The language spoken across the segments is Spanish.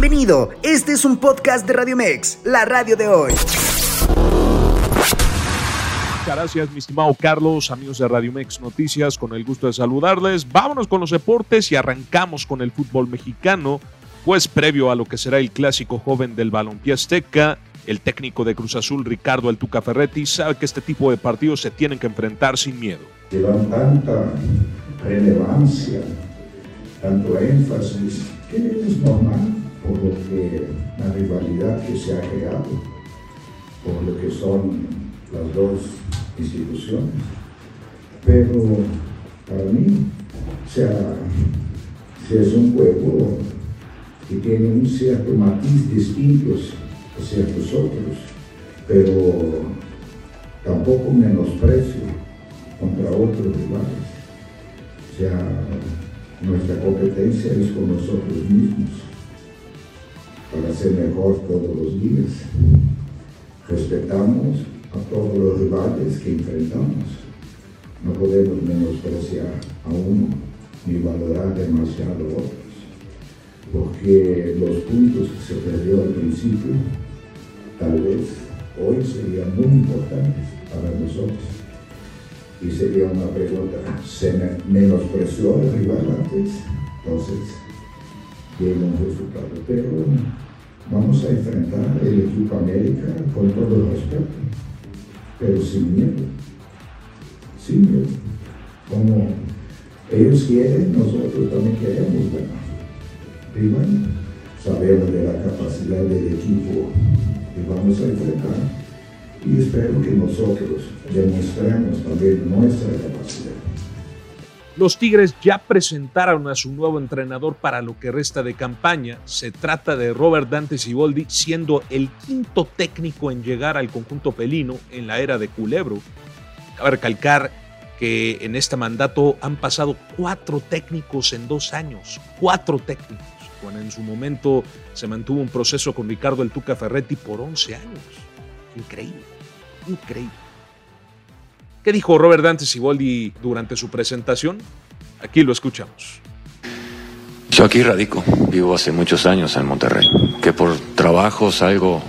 Bienvenido, este es un podcast de Radio Mex, la radio de hoy. Gracias, mi estimado Carlos, amigos de Radio Mex Noticias, con el gusto de saludarles. Vámonos con los deportes y arrancamos con el fútbol mexicano, pues previo a lo que será el clásico joven del balompié azteca, el técnico de Cruz Azul, Ricardo Altuca Ferretti, sabe que este tipo de partidos se tienen que enfrentar sin miedo. Llevan tanta relevancia, tanto énfasis, que es normal por lo que la rivalidad que se ha creado, por lo que son las dos instituciones. Pero para mí, sea, si es un juego que tiene un cierto matiz distinto a ciertos otros, pero tampoco menosprecio contra otros rivales. O sea, nuestra competencia es con nosotros mismos para ser mejor todos los días. Respetamos a todos los rivales que enfrentamos. No podemos menospreciar a uno ni valorar demasiado a otros, porque los puntos que se perdió al principio, tal vez hoy serían muy importantes para nosotros. Y sería una pregunta, ¿se menospreció al rival antes? Entonces, tiene un resultado. Pero vamos a enfrentar el equipo América con todo el respeto, pero sin miedo. Sin miedo. Como ellos quieren, nosotros también queremos ganar. Y bueno, sabemos de la capacidad del equipo que vamos a enfrentar y espero que nosotros demostremos también nuestra capacidad. Los Tigres ya presentaron a su nuevo entrenador para lo que resta de campaña. Se trata de Robert Dante Siboldi, siendo el quinto técnico en llegar al conjunto pelino en la era de Culebro. Cabe recalcar que en este mandato han pasado cuatro técnicos en dos años. Cuatro técnicos. Cuando en su momento se mantuvo un proceso con Ricardo El Tuca Ferretti por 11 años. Increíble, increíble. ¿Qué dijo Robert Dante Siboldi durante su presentación? Aquí lo escuchamos. Yo aquí radico, vivo hace muchos años en Monterrey, que por trabajo salgo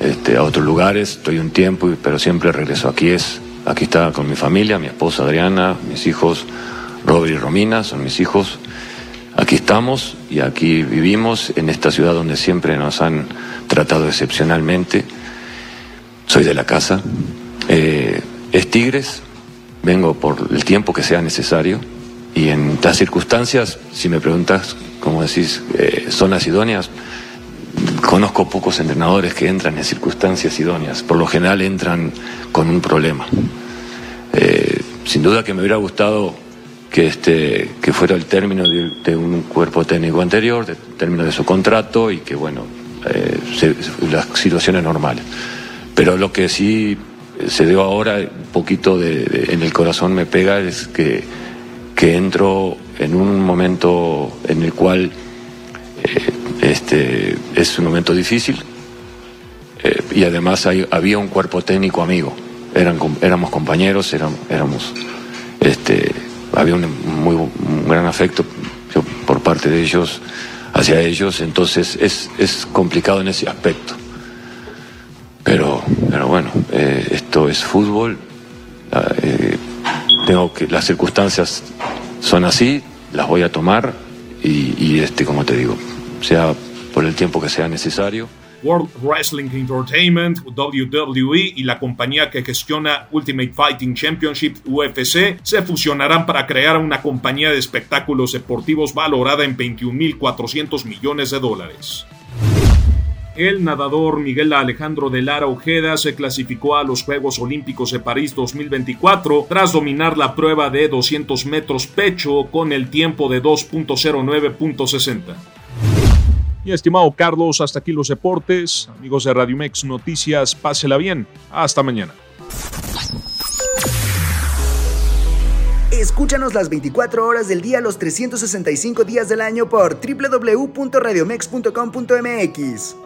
este, a otros lugares, estoy un tiempo, pero siempre regreso aquí. Es, aquí está con mi familia, mi esposa Adriana, mis hijos Robert y Romina, son mis hijos. Aquí estamos y aquí vivimos en esta ciudad donde siempre nos han tratado excepcionalmente. Soy de la casa. Eh, es Tigres, vengo por el tiempo que sea necesario y en las circunstancias, si me preguntas, como decís, eh, zonas idóneas, conozco pocos entrenadores que entran en circunstancias idóneas, por lo general entran con un problema. Eh, sin duda que me hubiera gustado que, este, que fuera el término de, un cuerpo técnico anterior, de término de su contrato y que, bueno, eh, las situaciones normales. Pero lo que sí se dio ahora, un poquito de, en el corazón me pega, es que, que entro en un momento en el cual eh, este, es un momento difícil eh, y además hay, había un cuerpo técnico amigo, Eran, éramos compañeros, éramos, éramos este, había un, muy, un gran afecto yo, por parte de ellos hacia ellos, entonces es, es complicado en ese aspecto. Pero, pero bueno, eh, esto es fútbol. Eh, tengo que las circunstancias son así, las voy a tomar y, y, este, como te digo, sea por el tiempo que sea necesario. World Wrestling Entertainment, WWE y la compañía que gestiona Ultimate Fighting Championship UFC se fusionarán para crear una compañía de espectáculos deportivos valorada en 21.400 millones de dólares. El nadador Miguel Alejandro de Lara Ojeda se clasificó a los Juegos Olímpicos de París 2024 tras dominar la prueba de 200 metros pecho con el tiempo de 2.09.60. Mi estimado Carlos, hasta aquí los deportes. Amigos de Radio Mex Noticias, pásela bien. Hasta mañana. Escúchanos las 24 horas del día, los 365 días del año por www.radiomex.com.mx.